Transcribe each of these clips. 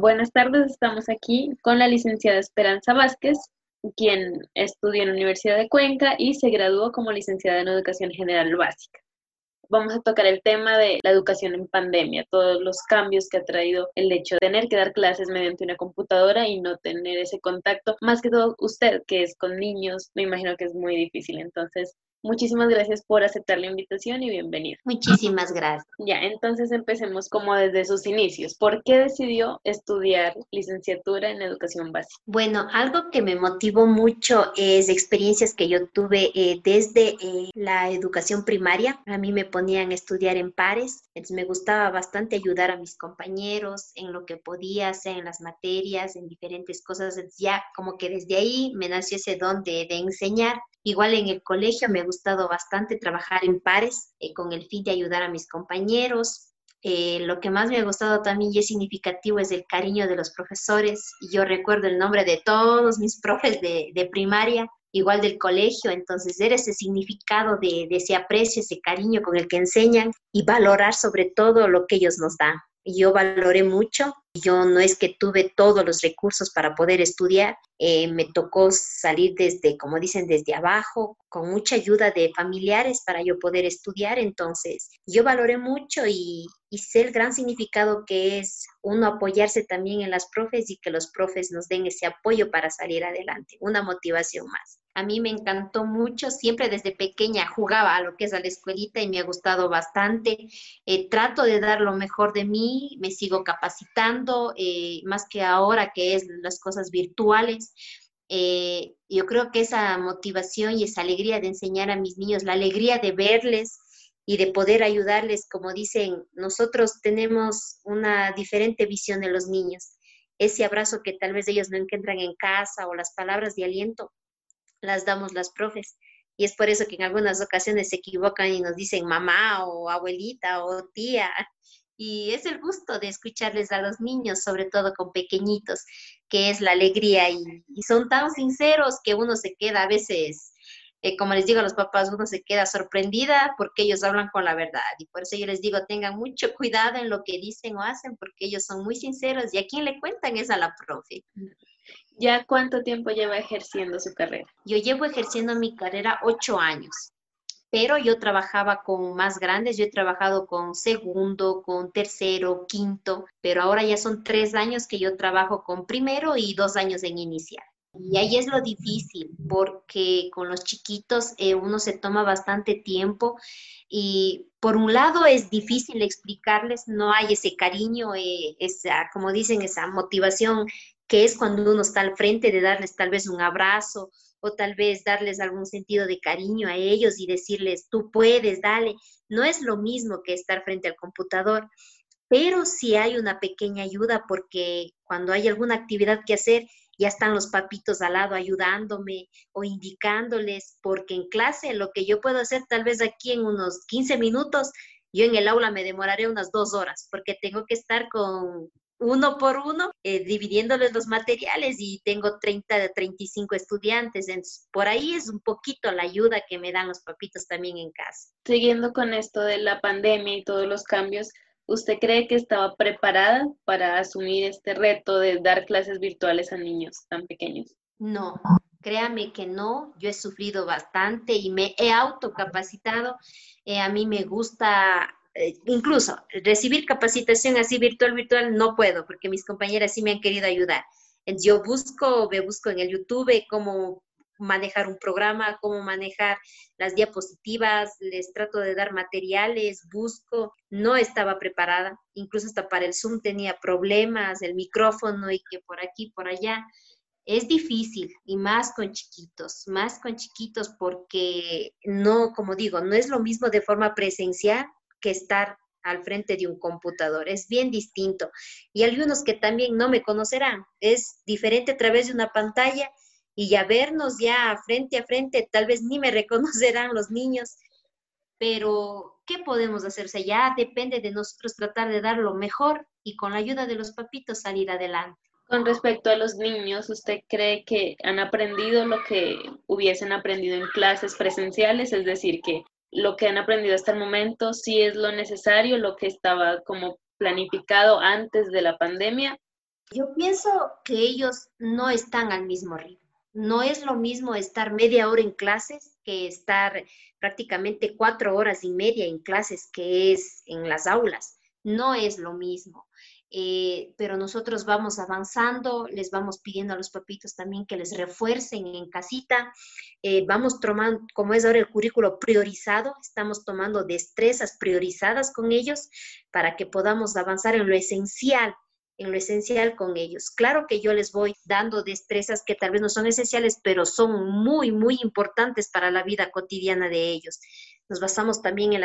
Buenas tardes, estamos aquí con la licenciada Esperanza Vázquez, quien estudió en la Universidad de Cuenca y se graduó como licenciada en Educación General Básica. Vamos a tocar el tema de la educación en pandemia, todos los cambios que ha traído el hecho de tener que dar clases mediante una computadora y no tener ese contacto, más que todo usted, que es con niños, me imagino que es muy difícil. Entonces, Muchísimas gracias por aceptar la invitación y bienvenida. Muchísimas gracias. Ya, entonces empecemos como desde sus inicios. ¿Por qué decidió estudiar licenciatura en educación básica? Bueno, algo que me motivó mucho es experiencias que yo tuve eh, desde eh, la educación primaria. A mí me ponían a estudiar en pares, entonces me gustaba bastante ayudar a mis compañeros en lo que podía, sea en las materias, en diferentes cosas. Ya como que desde ahí me nació ese don de, de enseñar. Igual en el colegio me ha gustado bastante trabajar en pares eh, con el fin de ayudar a mis compañeros. Eh, lo que más me ha gustado también y es significativo es el cariño de los profesores. Yo recuerdo el nombre de todos mis profes de, de primaria, igual del colegio, entonces ver ese significado de, de ese aprecio, ese cariño con el que enseñan y valorar sobre todo lo que ellos nos dan yo valoré mucho. Yo no es que tuve todos los recursos para poder estudiar, eh, me tocó salir desde, como dicen, desde abajo, con mucha ayuda de familiares para yo poder estudiar. Entonces, yo valoré mucho y, y sé el gran significado que es uno apoyarse también en las profes y que los profes nos den ese apoyo para salir adelante, una motivación más. A mí me encantó mucho, siempre desde pequeña jugaba a lo que es a la escuelita y me ha gustado bastante. Eh, trato de dar lo mejor de mí, me sigo capacitando, eh, más que ahora que es las cosas virtuales. Eh, yo creo que esa motivación y esa alegría de enseñar a mis niños, la alegría de verles y de poder ayudarles, como dicen, nosotros tenemos una diferente visión de los niños. Ese abrazo que tal vez ellos no encuentran en casa o las palabras de aliento, las damos las profes. Y es por eso que en algunas ocasiones se equivocan y nos dicen mamá o abuelita o tía. Y es el gusto de escucharles a los niños, sobre todo con pequeñitos, que es la alegría. Y, son tan sinceros que uno se queda a veces, eh, como les digo a los papás, uno se queda sorprendida porque ellos hablan con la verdad. Y por eso yo les digo, tengan mucho cuidado en lo que dicen o hacen, porque ellos son muy sinceros. Y a quien le cuentan es a la profe. ¿Ya cuánto tiempo lleva ejerciendo su carrera? Yo llevo ejerciendo mi carrera ocho años, pero yo trabajaba con más grandes, yo he trabajado con segundo, con tercero, quinto, pero ahora ya son tres años que yo trabajo con primero y dos años en inicial. Y ahí es lo difícil, porque con los chiquitos eh, uno se toma bastante tiempo y por un lado es difícil explicarles, no hay ese cariño, eh, esa, como dicen, esa motivación que es cuando uno está al frente de darles tal vez un abrazo o tal vez darles algún sentido de cariño a ellos y decirles, tú puedes, dale. No es lo mismo que estar frente al computador, pero sí hay una pequeña ayuda porque cuando hay alguna actividad que hacer, ya están los papitos al lado ayudándome o indicándoles, porque en clase lo que yo puedo hacer tal vez aquí en unos 15 minutos, yo en el aula me demoraré unas dos horas porque tengo que estar con uno por uno, eh, dividiéndoles los materiales y tengo 30 de 35 estudiantes. por ahí es un poquito la ayuda que me dan los papitos también en casa. Siguiendo con esto de la pandemia y todos los cambios, ¿usted cree que estaba preparada para asumir este reto de dar clases virtuales a niños tan pequeños? No, créame que no, yo he sufrido bastante y me he autocapacitado. Eh, a mí me gusta eh, incluso recibir capacitación así virtual, virtual, no puedo, porque mis compañeras sí me han querido ayudar. Yo busco, me busco en el YouTube cómo manejar un programa, cómo manejar las diapositivas, les trato de dar materiales, busco, no estaba preparada, incluso hasta para el Zoom tenía problemas, el micrófono y que por aquí, por allá. Es difícil y más con chiquitos, más con chiquitos porque no, como digo, no es lo mismo de forma presencial que estar al frente de un computador. Es bien distinto. Y algunos que también no me conocerán. Es diferente a través de una pantalla y ya vernos ya frente a frente, tal vez ni me reconocerán los niños. Pero, ¿qué podemos hacer? Ya depende de nosotros tratar de dar lo mejor y con la ayuda de los papitos salir adelante. Con respecto a los niños, ¿usted cree que han aprendido lo que hubiesen aprendido en clases presenciales? Es decir, que lo que han aprendido hasta el momento sí es lo necesario, lo que estaba como planificado antes de la pandemia, Yo pienso que ellos no están al mismo ritmo. No es lo mismo estar media hora en clases que estar prácticamente cuatro horas y media en clases que es en las aulas. No es lo mismo. Eh, pero nosotros vamos avanzando, les vamos pidiendo a los papitos también que les refuercen en casita, eh, vamos tomando, como es ahora el currículo priorizado, estamos tomando destrezas priorizadas con ellos para que podamos avanzar en lo esencial en lo esencial con ellos. Claro que yo les voy dando destrezas que tal vez no son esenciales, pero son muy, muy importantes para la vida cotidiana de ellos. Nos basamos también en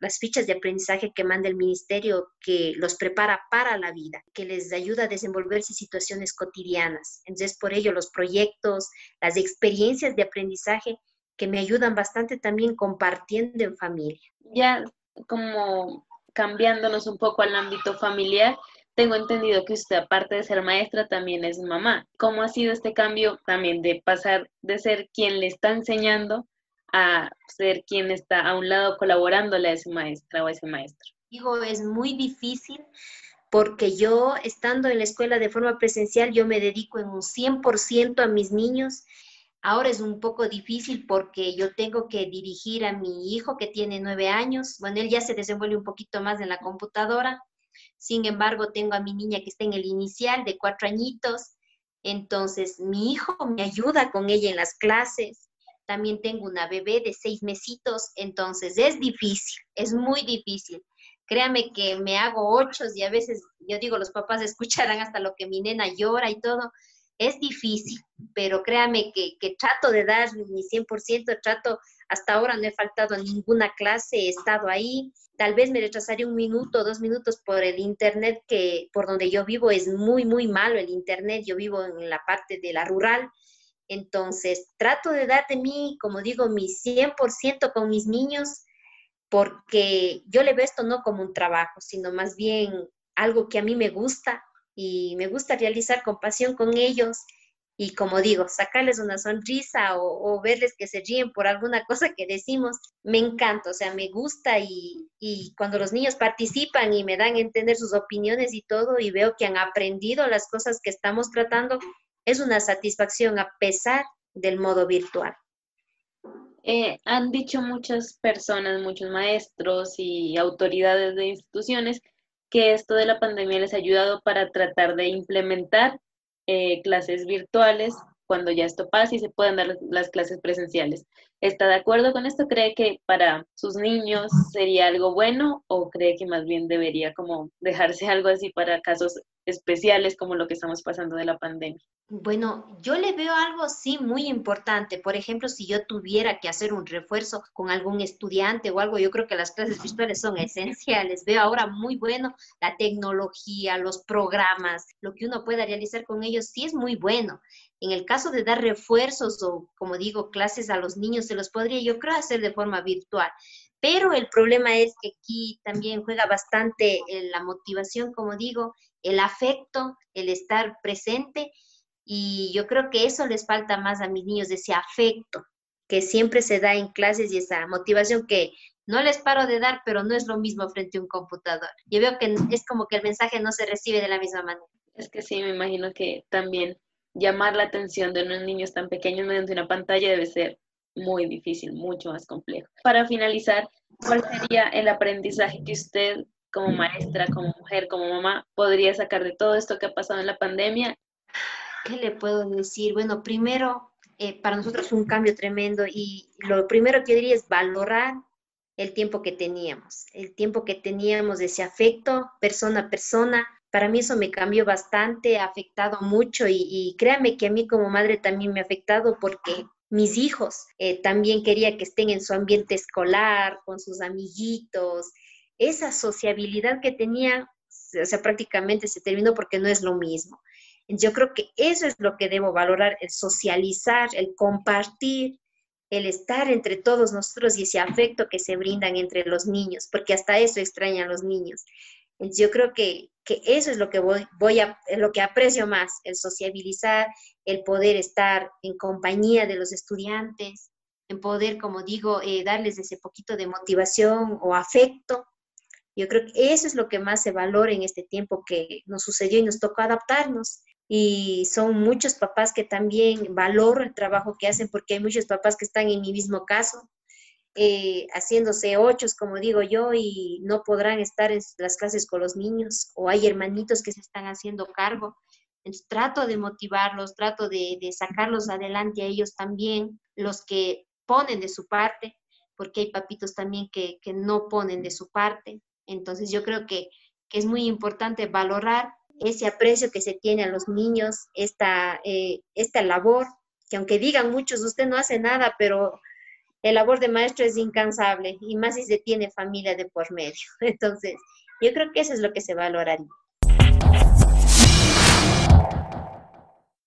las, fichas de aprendizaje que manda el ministerio, que los prepara para la vida, que les ayuda a desenvolverse situaciones cotidianas. Entonces, por ello, los proyectos, las experiencias de aprendizaje que me ayudan bastante también compartiendo en familia. Ya como cambiándonos un poco al ámbito familiar, tengo entendido que usted, aparte de ser maestra, también es mamá. ¿Cómo ha sido este cambio también de pasar de ser quien le está enseñando a ser quien está a un lado colaborándole a esa maestra o a ese maestro? Digo, es muy difícil porque yo, estando en la escuela de forma presencial, yo me dedico en un 100% a mis niños. Ahora es un poco difícil porque yo tengo que dirigir a mi hijo que tiene nueve años. Bueno, él ya se desenvuelve un poquito más en la computadora sin embargo, tengo a mi niña que está en el inicial de cuatro añitos, entonces mi hijo me ayuda con ella en las clases. También tengo una bebé de seis mesitos, entonces es difícil, es muy difícil. Créame que me hago ocho y a veces, yo digo, los papás escucharán hasta lo que mi nena llora y todo. Es difícil, pero créame que, que trato de dar mi 100%, trato, hasta ahora no he faltado a ninguna clase, he estado ahí, tal vez me retrasaré un minuto, dos minutos por el internet que por donde yo vivo es muy, muy malo el internet. Yo vivo en la parte de la rural. Entonces, trato de dar de mí, como digo, mi 100% con mis niños, porque yo le veo esto no como un trabajo, sino más bien algo que a mí me gusta y me gusta realizar con pasión con ellos y como digo, sacarles una sonrisa o, verles que se ríen por alguna cosa que decimos, me encanta, o sea, me gusta y, y, cuando los niños participan y me dan a entender sus opiniones y todo y veo que han aprendido las cosas que estamos tratando, es una satisfacción a pesar del modo virtual. Eh, han dicho muchas personas, muchos maestros y autoridades de instituciones que esto de la pandemia les ha ayudado para tratar de implementar eh, clases virtuales cuando ya esto pase y se puedan dar las clases presenciales. ¿Está de acuerdo con esto? ¿Cree que para sus niños sería algo bueno o cree que más bien debería como dejarse algo así para casos especiales como lo que estamos pasando de la pandemia? Bueno, yo le veo algo sí muy importante. Por ejemplo, si yo tuviera que hacer un refuerzo con algún estudiante o algo, yo creo que las clases virtuales son esenciales. Veo ahora muy bueno la tecnología, los programas, lo que uno pueda realizar con ellos sí es muy bueno. En el caso de dar refuerzos o, como digo, clases a los niños, se los podría, yo creo, hacer de forma virtual. Pero el problema es que aquí también juega bastante la motivación, como digo, el afecto, el estar presente. Y yo creo que eso les falta más a mis niños, ese afecto que siempre se da en clases y esa motivación que no les paro de dar, pero no es lo mismo frente a un computador. Yo veo que es como que el mensaje no se recibe de la misma manera. Es que sí, me imagino que también llamar la atención de unos niños tan pequeños mediante una pantalla debe ser muy difícil, mucho más complejo. Para finalizar, ¿cuál sería el aprendizaje que usted como maestra, como mujer, como mamá, podría sacar de todo esto que ha pasado en la pandemia? ¿Qué le puedo decir? Bueno, primero, eh, para nosotros fue un cambio tremendo y lo primero que yo diría es valorar el tiempo que teníamos, el tiempo que teníamos de ese afecto persona a persona. Para mí eso me cambió bastante, ha afectado mucho y, créame que a mí como madre también me ha afectado porque mis hijos eh, también quería que estén en su ambiente escolar, con sus amiguitos, esa sociabilidad que tenía, o sea, prácticamente se terminó porque no es lo mismo. Yo creo que eso es lo que debo valorar, el socializar, el compartir, el estar entre todos nosotros y ese afecto que se brindan entre los niños, porque hasta eso extrañan los niños. Yo creo que, eso es lo que voy, voy a, lo que aprecio más, el sociabilizar, el poder estar en compañía de los estudiantes, en poder, como digo, eh, darles ese poquito de motivación o afecto Yo creo que eso es lo que más se valora en este tiempo que nos sucedió y nos tocó adaptarnos. Y son muchos papás que también valoran el trabajo que hacen porque hay muchos papás que están en mi mismo caso, eh, haciéndose ochos, como digo yo, y no podrán estar en las clases con los niños, o hay hermanitos que se están haciendo cargo. Entonces, trato de motivarlos, trato de, sacarlos adelante a ellos también, los que ponen de su parte, porque hay papitos también que, no ponen de su parte. Entonces, yo creo que, es muy importante valorar ese aprecio que se tiene a los niños, esta, eh, esta labor, que aunque digan muchos, usted no hace nada, pero el labor de maestro es incansable y más si se tiene familia de por medio. Entonces, yo creo que eso es lo que se valoraría.